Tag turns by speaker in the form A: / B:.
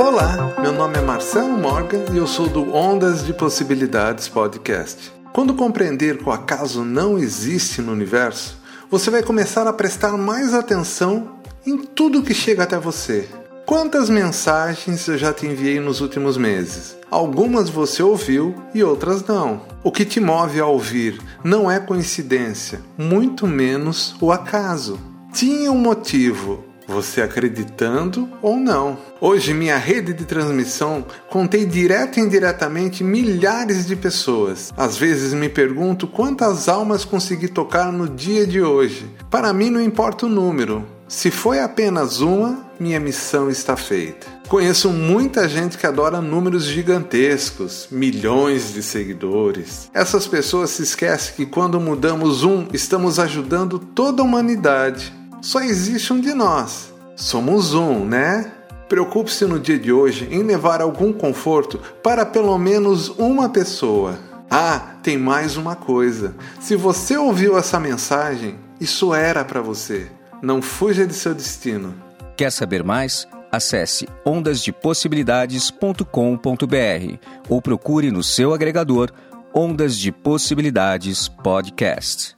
A: Olá, meu nome é Marcelo Morgan e eu sou do Ondas de Possibilidades Podcast. Quando compreender que o acaso não existe no universo, você vai começar a prestar mais atenção em tudo que chega até você. Quantas mensagens eu já te enviei nos últimos meses? Algumas você ouviu e outras não. O que te move a ouvir não é coincidência, muito menos o acaso. Tinha um motivo, você acreditando ou não. Hoje, minha rede de transmissão contei direto e indiretamente milhares de pessoas. Às vezes me pergunto quantas almas consegui tocar no dia de hoje. Para mim, não importa o número. Se foi apenas uma, minha missão está feita. Conheço muita gente que adora números gigantescos, milhões de seguidores. Essas pessoas se esquecem que quando mudamos um, estamos ajudando toda a humanidade. Só existe um de nós. Somos um, né? Preocupe-se no dia de hoje em levar algum conforto para pelo menos uma pessoa. Ah, tem mais uma coisa. Se você ouviu essa mensagem, isso era para você. Não fuja de seu destino.
B: Quer saber mais? Acesse ondasdepossibilidades.com.br ou procure no seu agregador Ondas de Possibilidades Podcast.